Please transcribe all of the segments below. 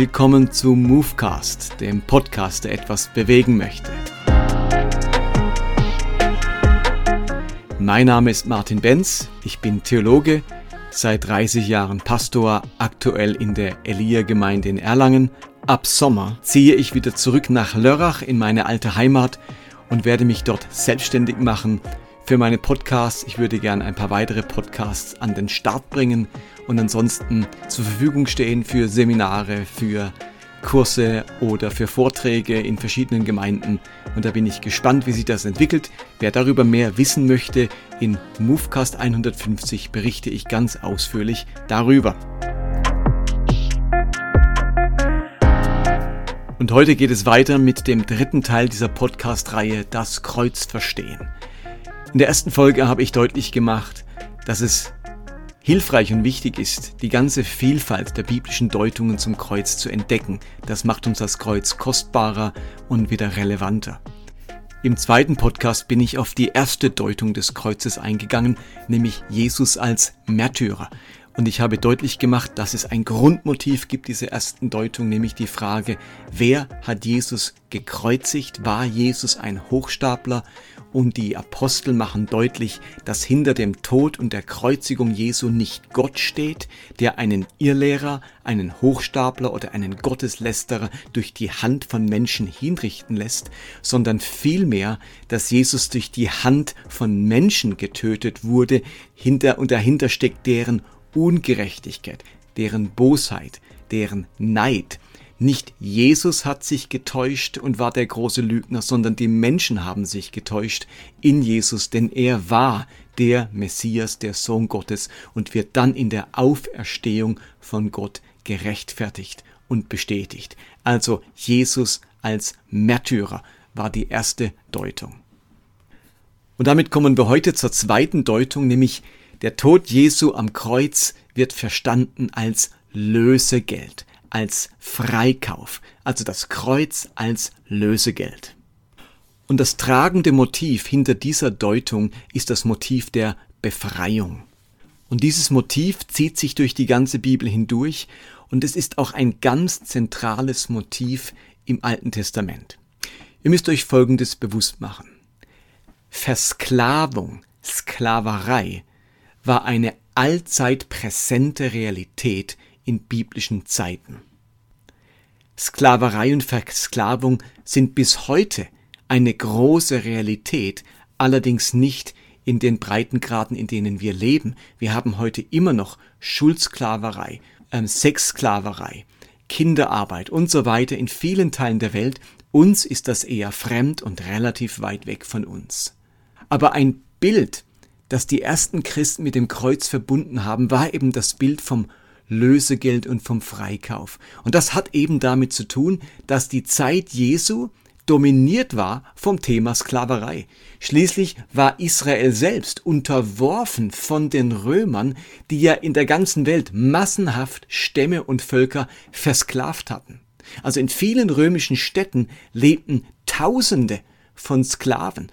Willkommen zu Movecast, dem Podcast, der etwas bewegen möchte. Mein Name ist Martin Benz, ich bin Theologe, seit 30 Jahren Pastor, aktuell in der Elia-Gemeinde in Erlangen. Ab Sommer ziehe ich wieder zurück nach Lörrach in meine alte Heimat und werde mich dort selbstständig machen für meine Podcasts. Ich würde gerne ein paar weitere Podcasts an den Start bringen und ansonsten zur Verfügung stehen für Seminare, für Kurse oder für Vorträge in verschiedenen Gemeinden. Und da bin ich gespannt, wie sich das entwickelt. Wer darüber mehr wissen möchte, in Movecast 150 berichte ich ganz ausführlich darüber. Und heute geht es weiter mit dem dritten Teil dieser Podcast-Reihe Das Kreuz verstehen. In der ersten Folge habe ich deutlich gemacht, dass es hilfreich und wichtig ist, die ganze Vielfalt der biblischen Deutungen zum Kreuz zu entdecken. Das macht uns das Kreuz kostbarer und wieder relevanter. Im zweiten Podcast bin ich auf die erste Deutung des Kreuzes eingegangen, nämlich Jesus als Märtyrer. Und ich habe deutlich gemacht, dass es ein Grundmotiv gibt dieser ersten Deutung, nämlich die Frage, wer hat Jesus gekreuzigt? War Jesus ein Hochstapler? Und die Apostel machen deutlich, dass hinter dem Tod und der Kreuzigung Jesu nicht Gott steht, der einen Irrlehrer, einen Hochstapler oder einen Gotteslästerer durch die Hand von Menschen hinrichten lässt, sondern vielmehr, dass Jesus durch die Hand von Menschen getötet wurde, hinter und dahinter steckt deren Ungerechtigkeit, deren Bosheit, deren Neid. Nicht Jesus hat sich getäuscht und war der große Lügner, sondern die Menschen haben sich getäuscht in Jesus, denn er war der Messias, der Sohn Gottes und wird dann in der Auferstehung von Gott gerechtfertigt und bestätigt. Also Jesus als Märtyrer war die erste Deutung. Und damit kommen wir heute zur zweiten Deutung, nämlich der Tod Jesu am Kreuz wird verstanden als Lösegeld, als Freikauf, also das Kreuz als Lösegeld. Und das tragende Motiv hinter dieser Deutung ist das Motiv der Befreiung. Und dieses Motiv zieht sich durch die ganze Bibel hindurch und es ist auch ein ganz zentrales Motiv im Alten Testament. Ihr müsst euch Folgendes bewusst machen. Versklavung, Sklaverei war eine allzeit präsente Realität in biblischen Zeiten. Sklaverei und Versklavung sind bis heute eine große Realität, allerdings nicht in den Breitengraden, in denen wir leben. Wir haben heute immer noch Schuldsklaverei, ähm, Sexsklaverei, Kinderarbeit und so weiter in vielen Teilen der Welt. Uns ist das eher fremd und relativ weit weg von uns. Aber ein Bild das die ersten Christen mit dem Kreuz verbunden haben, war eben das Bild vom Lösegeld und vom Freikauf. Und das hat eben damit zu tun, dass die Zeit Jesu dominiert war vom Thema Sklaverei. Schließlich war Israel selbst unterworfen von den Römern, die ja in der ganzen Welt massenhaft Stämme und Völker versklavt hatten. Also in vielen römischen Städten lebten Tausende von Sklaven.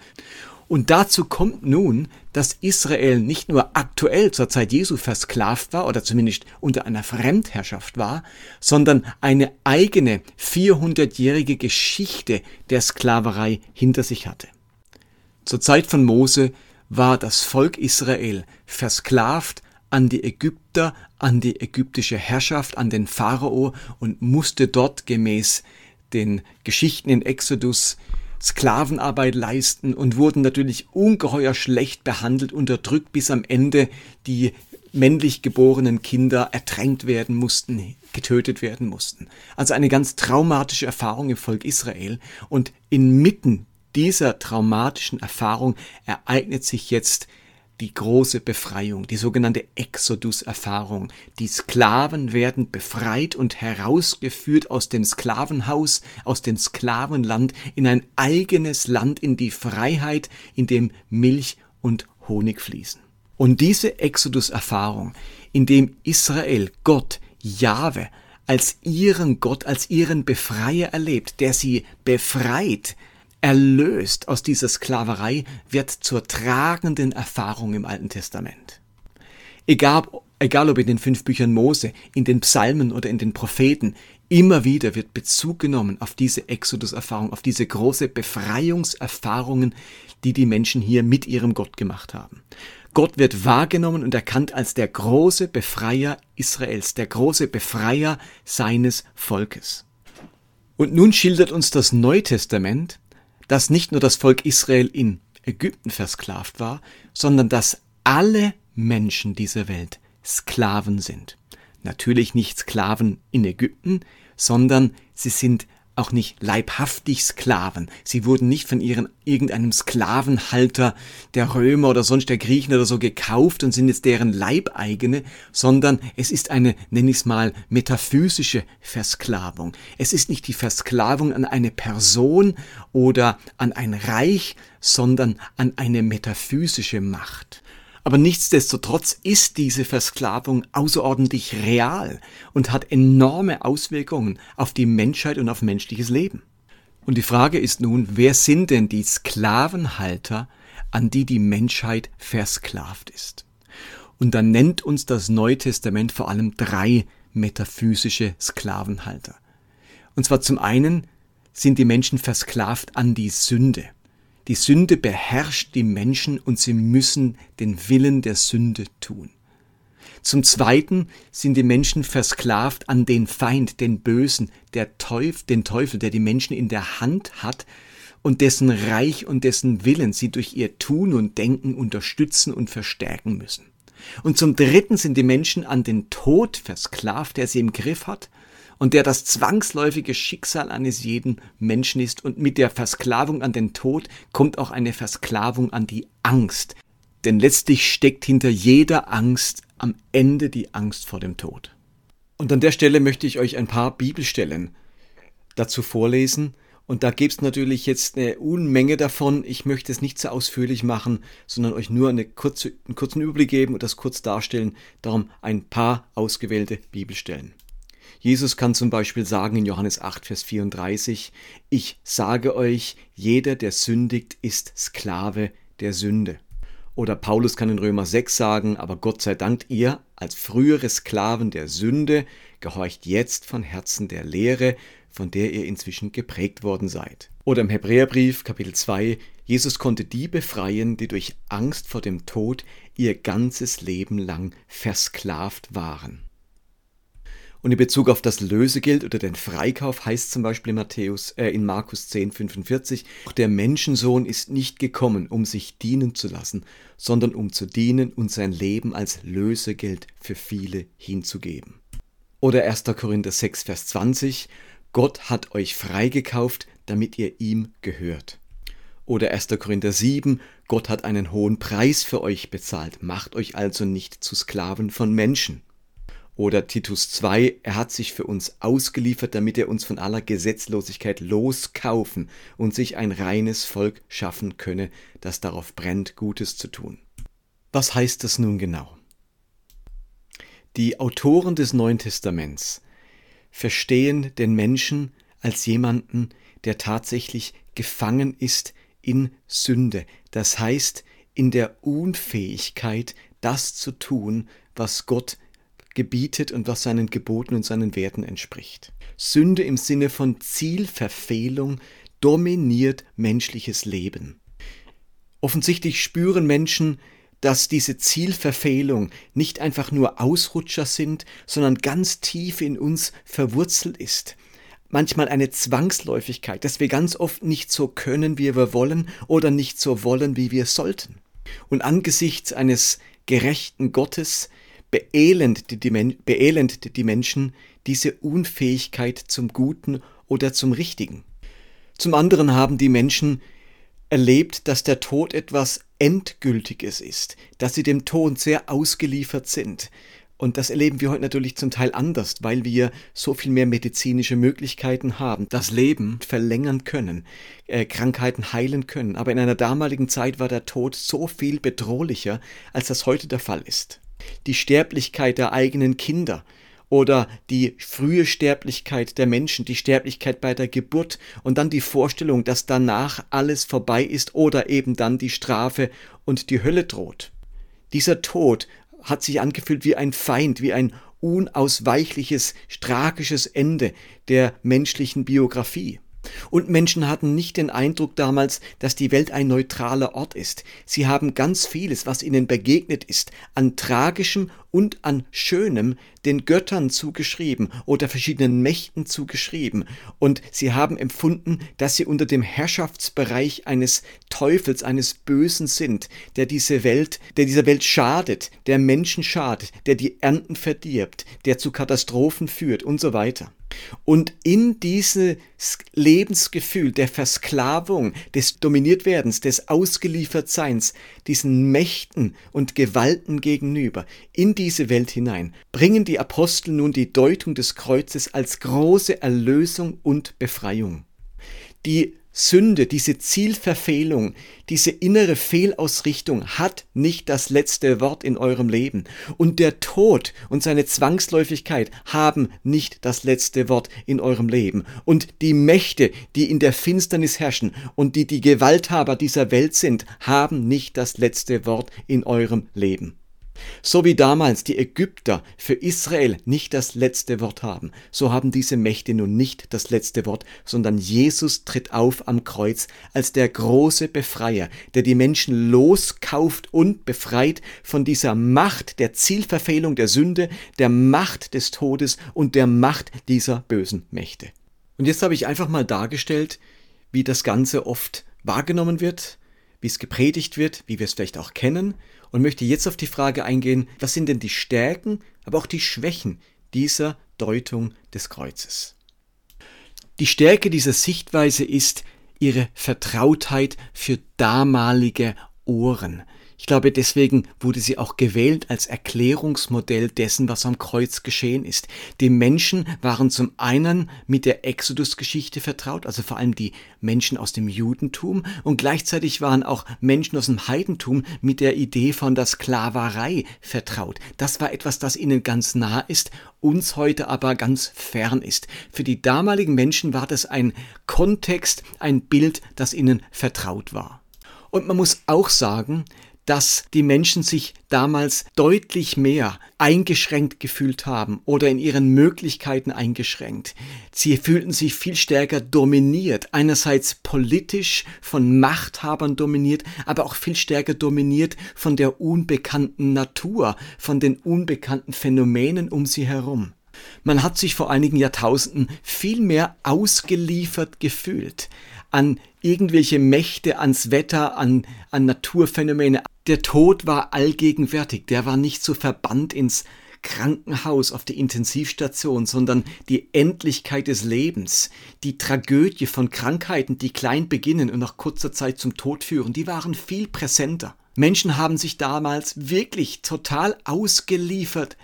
Und dazu kommt nun, dass Israel nicht nur aktuell zur Zeit Jesu versklavt war oder zumindest unter einer Fremdherrschaft war, sondern eine eigene 400-jährige Geschichte der Sklaverei hinter sich hatte. Zur Zeit von Mose war das Volk Israel versklavt an die Ägypter, an die ägyptische Herrschaft, an den Pharao und musste dort gemäß den Geschichten in Exodus Sklavenarbeit leisten und wurden natürlich ungeheuer schlecht behandelt, unterdrückt, bis am Ende die männlich geborenen Kinder ertränkt werden mussten, getötet werden mussten. Also eine ganz traumatische Erfahrung im Volk Israel und inmitten dieser traumatischen Erfahrung ereignet sich jetzt die große Befreiung, die sogenannte Exodus-Erfahrung. Die Sklaven werden befreit und herausgeführt aus dem Sklavenhaus, aus dem Sklavenland in ein eigenes Land, in die Freiheit, in dem Milch und Honig fließen. Und diese Exodus-Erfahrung, in dem Israel Gott, Jahwe, als ihren Gott, als ihren Befreier erlebt, der sie befreit, erlöst aus dieser Sklaverei, wird zur tragenden Erfahrung im Alten Testament. Egal, egal ob in den fünf Büchern Mose, in den Psalmen oder in den Propheten, Immer wieder wird Bezug genommen auf diese Exodus-Erfahrung, auf diese große Befreiungserfahrungen, die die Menschen hier mit ihrem Gott gemacht haben. Gott wird wahrgenommen und erkannt als der große Befreier Israels, der große Befreier seines Volkes. Und nun schildert uns das Neue Testament, dass nicht nur das Volk Israel in Ägypten versklavt war, sondern dass alle Menschen dieser Welt Sklaven sind. Natürlich nicht Sklaven in Ägypten, sondern sie sind auch nicht leibhaftig Sklaven. Sie wurden nicht von ihren irgendeinem Sklavenhalter der Römer oder sonst der Griechen oder so gekauft und sind jetzt deren Leibeigene, sondern es ist eine, nenn ich es mal, metaphysische Versklavung. Es ist nicht die Versklavung an eine Person oder an ein Reich, sondern an eine metaphysische Macht. Aber nichtsdestotrotz ist diese Versklavung außerordentlich real und hat enorme Auswirkungen auf die Menschheit und auf menschliches Leben. Und die Frage ist nun, wer sind denn die Sklavenhalter, an die die Menschheit versklavt ist? Und dann nennt uns das Neue Testament vor allem drei metaphysische Sklavenhalter. Und zwar zum einen sind die Menschen versklavt an die Sünde. Die Sünde beherrscht die Menschen und sie müssen den Willen der Sünde tun. Zum Zweiten sind die Menschen versklavt an den Feind, den Bösen, der Teufel, den Teufel, der die Menschen in der Hand hat und dessen Reich und dessen Willen sie durch ihr Tun und Denken unterstützen und verstärken müssen. Und zum Dritten sind die Menschen an den Tod versklavt, der sie im Griff hat und der das zwangsläufige Schicksal eines jeden Menschen ist. Und mit der Versklavung an den Tod kommt auch eine Versklavung an die Angst. Denn letztlich steckt hinter jeder Angst am Ende die Angst vor dem Tod. Und an der Stelle möchte ich euch ein paar Bibelstellen dazu vorlesen. Und da gibt es natürlich jetzt eine Unmenge davon. Ich möchte es nicht so ausführlich machen, sondern euch nur eine kurze, einen kurzen Überblick geben und das kurz darstellen. Darum ein paar ausgewählte Bibelstellen. Jesus kann zum Beispiel sagen in Johannes 8, Vers 34, Ich sage euch, jeder, der sündigt, ist Sklave der Sünde. Oder Paulus kann in Römer 6 sagen, aber Gott sei Dank ihr, als frühere Sklaven der Sünde, gehorcht jetzt von Herzen der Lehre, von der ihr inzwischen geprägt worden seid. Oder im Hebräerbrief Kapitel 2, Jesus konnte die befreien, die durch Angst vor dem Tod ihr ganzes Leben lang versklavt waren. Und in Bezug auf das Lösegeld oder den Freikauf heißt zum Beispiel in, Matthäus, äh, in Markus 10, 45, der Menschensohn ist nicht gekommen, um sich dienen zu lassen, sondern um zu dienen und sein Leben als Lösegeld für viele hinzugeben. Oder 1. Korinther 6, Vers 20, Gott hat euch freigekauft, damit ihr ihm gehört. Oder 1. Korinther 7, Gott hat einen hohen Preis für euch bezahlt, macht euch also nicht zu Sklaven von Menschen. Oder Titus 2, er hat sich für uns ausgeliefert, damit er uns von aller Gesetzlosigkeit loskaufen und sich ein reines Volk schaffen könne, das darauf brennt, Gutes zu tun. Was heißt das nun genau? Die Autoren des Neuen Testaments verstehen den Menschen als jemanden, der tatsächlich gefangen ist in Sünde, das heißt in der Unfähigkeit, das zu tun, was Gott gebietet und was seinen Geboten und seinen Werten entspricht. Sünde im Sinne von Zielverfehlung dominiert menschliches Leben. Offensichtlich spüren Menschen, dass diese Zielverfehlung nicht einfach nur Ausrutscher sind, sondern ganz tief in uns verwurzelt ist. Manchmal eine Zwangsläufigkeit, dass wir ganz oft nicht so können, wie wir wollen oder nicht so wollen, wie wir sollten. Und angesichts eines gerechten Gottes beelendet die, beelendet die Menschen diese Unfähigkeit zum Guten oder zum Richtigen. Zum anderen haben die Menschen erlebt, dass der Tod etwas Endgültiges ist, dass sie dem Tod sehr ausgeliefert sind. Und das erleben wir heute natürlich zum Teil anders, weil wir so viel mehr medizinische Möglichkeiten haben, das Leben verlängern können, äh, Krankheiten heilen können. Aber in einer damaligen Zeit war der Tod so viel bedrohlicher, als das heute der Fall ist die Sterblichkeit der eigenen Kinder oder die frühe Sterblichkeit der Menschen, die Sterblichkeit bei der Geburt und dann die Vorstellung, dass danach alles vorbei ist oder eben dann die Strafe und die Hölle droht. Dieser Tod hat sich angefühlt wie ein Feind, wie ein unausweichliches, tragisches Ende der menschlichen Biografie. Und Menschen hatten nicht den Eindruck damals, dass die Welt ein neutraler Ort ist. Sie haben ganz vieles, was ihnen begegnet ist, an tragischem und an Schönem den Göttern zugeschrieben oder verschiedenen Mächten zugeschrieben. Und sie haben empfunden, dass sie unter dem Herrschaftsbereich eines Teufels, eines Bösen sind, der diese Welt, der dieser Welt schadet, der Menschen schadet, der die Ernten verdirbt, der zu Katastrophen führt und so weiter. Und in dieses Lebensgefühl der Versklavung, des Dominiertwerdens, des Ausgeliefertseins, diesen Mächten und Gewalten gegenüber, in diese Welt hinein, bringen die Apostel nun die Deutung des Kreuzes als große Erlösung und Befreiung. Die Sünde, diese Zielverfehlung, diese innere Fehlausrichtung hat nicht das letzte Wort in eurem Leben. Und der Tod und seine Zwangsläufigkeit haben nicht das letzte Wort in eurem Leben. Und die Mächte, die in der Finsternis herrschen und die die Gewalthaber dieser Welt sind, haben nicht das letzte Wort in eurem Leben. So wie damals die Ägypter für Israel nicht das letzte Wort haben, so haben diese Mächte nun nicht das letzte Wort, sondern Jesus tritt auf am Kreuz als der große Befreier, der die Menschen loskauft und befreit von dieser Macht der Zielverfehlung der Sünde, der Macht des Todes und der Macht dieser bösen Mächte. Und jetzt habe ich einfach mal dargestellt, wie das Ganze oft wahrgenommen wird, wie es gepredigt wird, wie wir es vielleicht auch kennen und möchte jetzt auf die Frage eingehen, was sind denn die Stärken, aber auch die Schwächen dieser Deutung des Kreuzes. Die Stärke dieser Sichtweise ist ihre Vertrautheit für damalige Ohren. Ich glaube, deswegen wurde sie auch gewählt als Erklärungsmodell dessen, was am Kreuz geschehen ist. Die Menschen waren zum einen mit der Exodus-Geschichte vertraut, also vor allem die Menschen aus dem Judentum, und gleichzeitig waren auch Menschen aus dem Heidentum mit der Idee von der Sklaverei vertraut. Das war etwas, das ihnen ganz nah ist, uns heute aber ganz fern ist. Für die damaligen Menschen war das ein Kontext, ein Bild, das ihnen vertraut war. Und man muss auch sagen, dass die Menschen sich damals deutlich mehr eingeschränkt gefühlt haben oder in ihren Möglichkeiten eingeschränkt. Sie fühlten sich viel stärker dominiert, einerseits politisch von Machthabern dominiert, aber auch viel stärker dominiert von der unbekannten Natur, von den unbekannten Phänomenen um sie herum. Man hat sich vor einigen Jahrtausenden viel mehr ausgeliefert gefühlt an irgendwelche Mächte, ans Wetter, an, an Naturphänomene. Der Tod war allgegenwärtig, der war nicht so verbannt ins Krankenhaus, auf die Intensivstation, sondern die Endlichkeit des Lebens, die Tragödie von Krankheiten, die klein beginnen und nach kurzer Zeit zum Tod führen, die waren viel präsenter. Menschen haben sich damals wirklich total ausgeliefert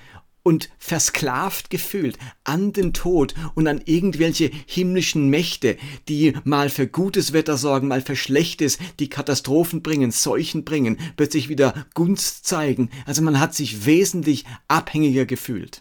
und versklavt gefühlt an den Tod und an irgendwelche himmlischen Mächte, die mal für gutes Wetter sorgen, mal für schlechtes, die Katastrophen bringen, Seuchen bringen, plötzlich wieder Gunst zeigen. Also man hat sich wesentlich abhängiger gefühlt.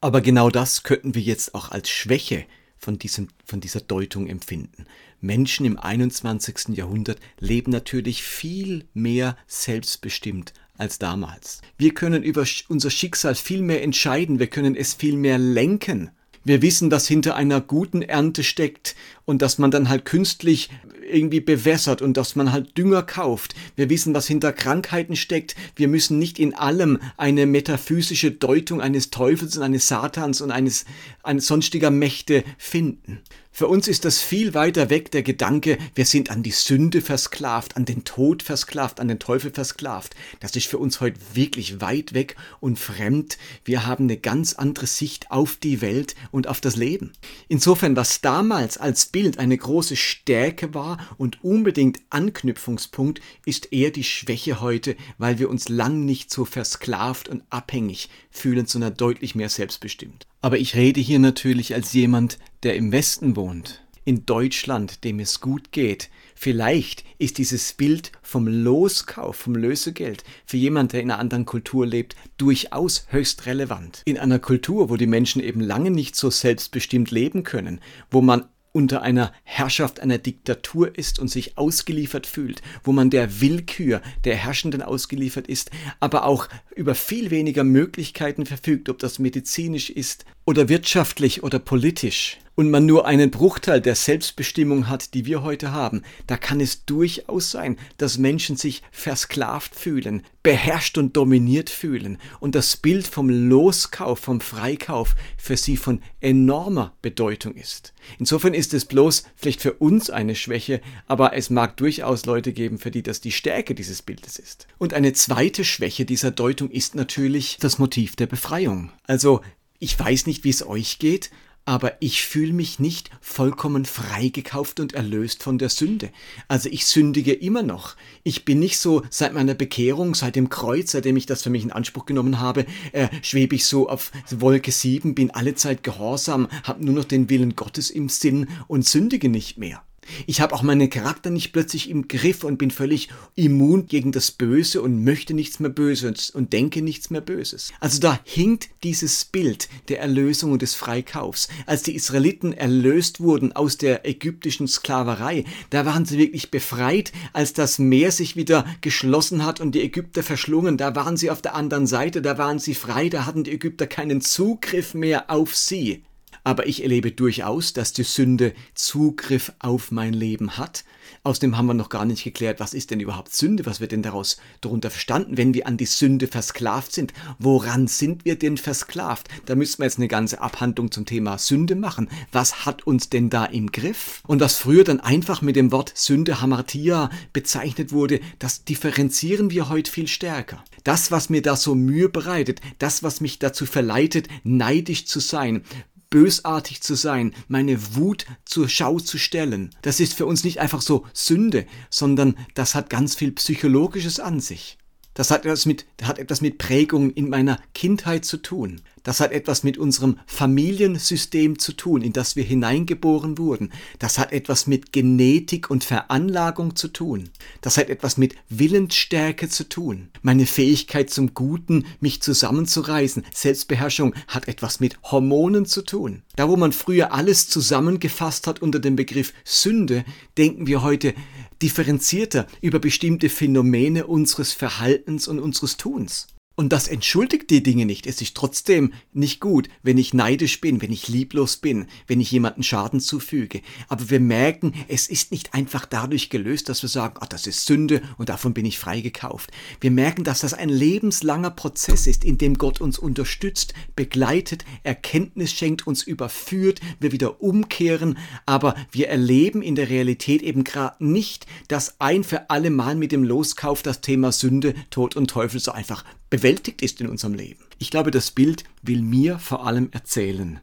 Aber genau das könnten wir jetzt auch als Schwäche von, diesem, von dieser Deutung empfinden. Menschen im 21. Jahrhundert leben natürlich viel mehr selbstbestimmt als damals. Wir können über unser Schicksal viel mehr entscheiden, wir können es viel mehr lenken. Wir wissen, dass hinter einer guten Ernte steckt und dass man dann halt künstlich irgendwie bewässert und dass man halt Dünger kauft. Wir wissen, was hinter Krankheiten steckt. Wir müssen nicht in allem eine metaphysische Deutung eines Teufels und eines Satans und eines, eines sonstiger Mächte finden. Für uns ist das viel weiter weg, der Gedanke, wir sind an die Sünde versklavt, an den Tod versklavt, an den Teufel versklavt. Das ist für uns heute wirklich weit weg und fremd. Wir haben eine ganz andere Sicht auf die Welt und auf das Leben. Insofern, was damals als Bild eine große Stärke war und unbedingt Anknüpfungspunkt, ist eher die Schwäche heute, weil wir uns lang nicht so versklavt und abhängig fühlen, sondern deutlich mehr selbstbestimmt. Aber ich rede hier natürlich als jemand, der im Westen wohnt, in Deutschland, dem es gut geht. Vielleicht ist dieses Bild vom Loskauf, vom Lösegeld für jemand, der in einer anderen Kultur lebt, durchaus höchst relevant. In einer Kultur, wo die Menschen eben lange nicht so selbstbestimmt leben können, wo man unter einer Herrschaft einer Diktatur ist und sich ausgeliefert fühlt, wo man der Willkür der Herrschenden ausgeliefert ist, aber auch über viel weniger Möglichkeiten verfügt, ob das medizinisch ist oder wirtschaftlich oder politisch, und man nur einen Bruchteil der Selbstbestimmung hat, die wir heute haben, da kann es durchaus sein, dass Menschen sich versklavt fühlen, beherrscht und dominiert fühlen und das Bild vom Loskauf, vom Freikauf für sie von enormer Bedeutung ist. Insofern ist es bloß vielleicht für uns eine Schwäche, aber es mag durchaus Leute geben, für die das die Stärke dieses Bildes ist. Und eine zweite Schwäche dieser Deutung ist natürlich das Motiv der Befreiung. Also ich weiß nicht, wie es euch geht, aber ich fühle mich nicht vollkommen freigekauft und erlöst von der Sünde. Also ich sündige immer noch. Ich bin nicht so seit meiner Bekehrung, seit dem Kreuz, seitdem ich das für mich in Anspruch genommen habe, äh, schwebe ich so auf Wolke 7, bin allezeit gehorsam, habe nur noch den Willen Gottes im Sinn und sündige nicht mehr. Ich habe auch meinen Charakter nicht plötzlich im Griff und bin völlig immun gegen das Böse und möchte nichts mehr Böses und denke nichts mehr Böses. Also da hinkt dieses Bild der Erlösung und des Freikaufs. Als die Israeliten erlöst wurden aus der ägyptischen Sklaverei, da waren sie wirklich befreit, als das Meer sich wieder geschlossen hat und die Ägypter verschlungen, da waren sie auf der anderen Seite, da waren sie frei, da hatten die Ägypter keinen Zugriff mehr auf sie. Aber ich erlebe durchaus, dass die Sünde Zugriff auf mein Leben hat. Außerdem haben wir noch gar nicht geklärt, was ist denn überhaupt Sünde? Was wird denn daraus darunter verstanden, wenn wir an die Sünde versklavt sind? Woran sind wir denn versklavt? Da müssen wir jetzt eine ganze Abhandlung zum Thema Sünde machen. Was hat uns denn da im Griff? Und was früher dann einfach mit dem Wort Sünde Hamartia bezeichnet wurde, das differenzieren wir heute viel stärker. Das, was mir da so Mühe bereitet, das, was mich dazu verleitet, neidisch zu sein, bösartig zu sein, meine Wut zur Schau zu stellen. Das ist für uns nicht einfach so Sünde, sondern das hat ganz viel Psychologisches an sich. Das hat etwas mit, hat etwas mit Prägung in meiner Kindheit zu tun. Das hat etwas mit unserem Familiensystem zu tun, in das wir hineingeboren wurden. Das hat etwas mit Genetik und Veranlagung zu tun. Das hat etwas mit Willensstärke zu tun. Meine Fähigkeit zum Guten, mich zusammenzureißen, Selbstbeherrschung hat etwas mit Hormonen zu tun. Da wo man früher alles zusammengefasst hat unter dem Begriff Sünde, denken wir heute differenzierter über bestimmte Phänomene unseres Verhaltens und unseres Tuns. Und das entschuldigt die Dinge nicht. Es ist trotzdem nicht gut, wenn ich neidisch bin, wenn ich lieblos bin, wenn ich jemanden Schaden zufüge. Aber wir merken, es ist nicht einfach dadurch gelöst, dass wir sagen, ach, das ist Sünde und davon bin ich freigekauft. Wir merken, dass das ein lebenslanger Prozess ist, in dem Gott uns unterstützt, begleitet, Erkenntnis schenkt, uns überführt, wir wieder umkehren. Aber wir erleben in der Realität eben gerade nicht, dass ein für alle Mal mit dem Loskauf das Thema Sünde, Tod und Teufel so einfach bewältigt ist in unserem Leben. Ich glaube, das Bild will mir vor allem erzählen,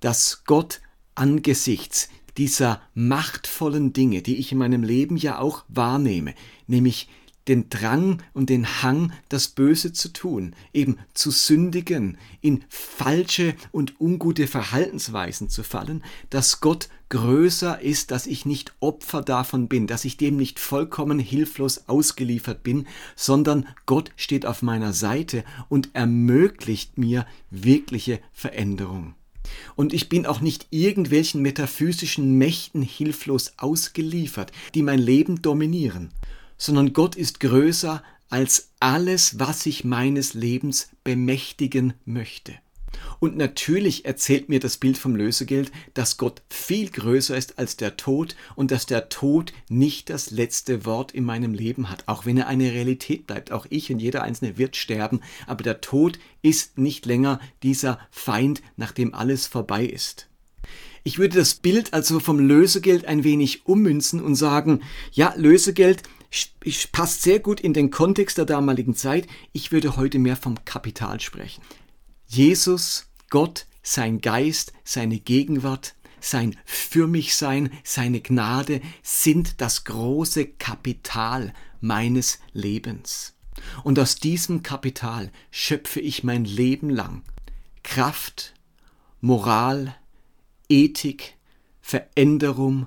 dass Gott angesichts dieser machtvollen Dinge, die ich in meinem Leben ja auch wahrnehme, nämlich den Drang und den Hang, das Böse zu tun, eben zu sündigen, in falsche und ungute Verhaltensweisen zu fallen, dass Gott größer ist, dass ich nicht Opfer davon bin, dass ich dem nicht vollkommen hilflos ausgeliefert bin, sondern Gott steht auf meiner Seite und ermöglicht mir wirkliche Veränderung. Und ich bin auch nicht irgendwelchen metaphysischen Mächten hilflos ausgeliefert, die mein Leben dominieren, sondern Gott ist größer als alles, was ich meines Lebens bemächtigen möchte. Und natürlich erzählt mir das Bild vom Lösegeld, dass Gott viel größer ist als der Tod und dass der Tod nicht das letzte Wort in meinem Leben hat, auch wenn er eine Realität bleibt. Auch ich und jeder Einzelne wird sterben, aber der Tod ist nicht länger dieser Feind, nachdem alles vorbei ist. Ich würde das Bild also vom Lösegeld ein wenig ummünzen und sagen, ja, Lösegeld passt sehr gut in den Kontext der damaligen Zeit. Ich würde heute mehr vom Kapital sprechen. Jesus, Gott, sein Geist, seine Gegenwart, sein Für mich Sein, seine Gnade sind das große Kapital meines Lebens. Und aus diesem Kapital schöpfe ich mein Leben lang Kraft, Moral, Ethik, Veränderung,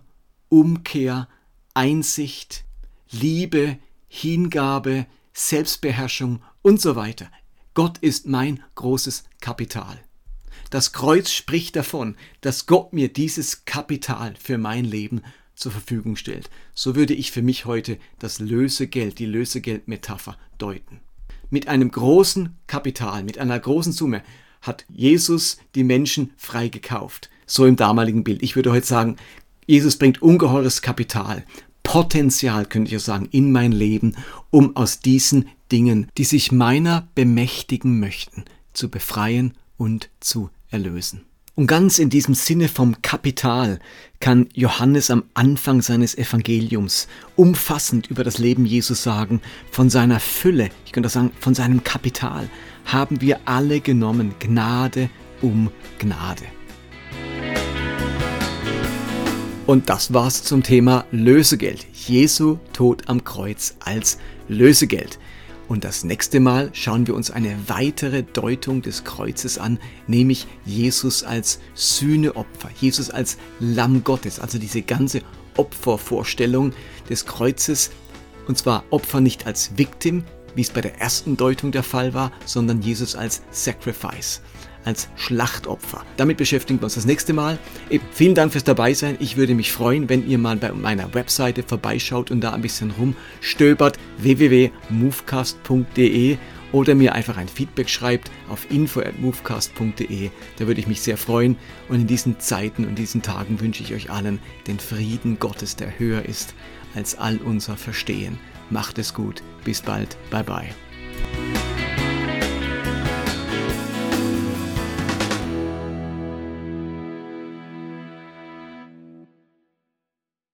Umkehr, Einsicht, Liebe, Hingabe, Selbstbeherrschung und so weiter. Gott ist mein großes Kapital. Das Kreuz spricht davon, dass Gott mir dieses Kapital für mein Leben zur Verfügung stellt. So würde ich für mich heute das Lösegeld, die Lösegeldmetapher deuten. mit einem großen Kapital, mit einer großen Summe hat Jesus die Menschen freigekauft. So im damaligen Bild. Ich würde heute sagen, Jesus bringt ungeheures Kapital, Potenzial, könnte ich sagen, in mein Leben, um aus diesen Dingen, die sich meiner bemächtigen möchten, zu befreien und zu erlösen. Und ganz in diesem Sinne vom Kapital kann Johannes am Anfang seines Evangeliums umfassend über das Leben Jesus sagen, von seiner Fülle, ich könnte sagen, von seinem Kapital haben wir alle genommen, Gnade um Gnade. Und das war's zum Thema Lösegeld. Jesu Tod am Kreuz als Lösegeld. Und das nächste Mal schauen wir uns eine weitere Deutung des Kreuzes an, nämlich Jesus als Sühneopfer, Jesus als Lamm Gottes, also diese ganze Opfervorstellung des Kreuzes. Und zwar Opfer nicht als Victim, wie es bei der ersten Deutung der Fall war, sondern Jesus als Sacrifice als Schlachtopfer. Damit beschäftigen wir uns das nächste Mal. Eben, vielen Dank fürs Dabeisein. Ich würde mich freuen, wenn ihr mal bei meiner Webseite vorbeischaut und da ein bisschen rumstöbert. www.movecast.de oder mir einfach ein Feedback schreibt auf info@movecast.de. Da würde ich mich sehr freuen und in diesen Zeiten und diesen Tagen wünsche ich euch allen den Frieden Gottes, der höher ist als all unser Verstehen. Macht es gut. Bis bald. Bye bye.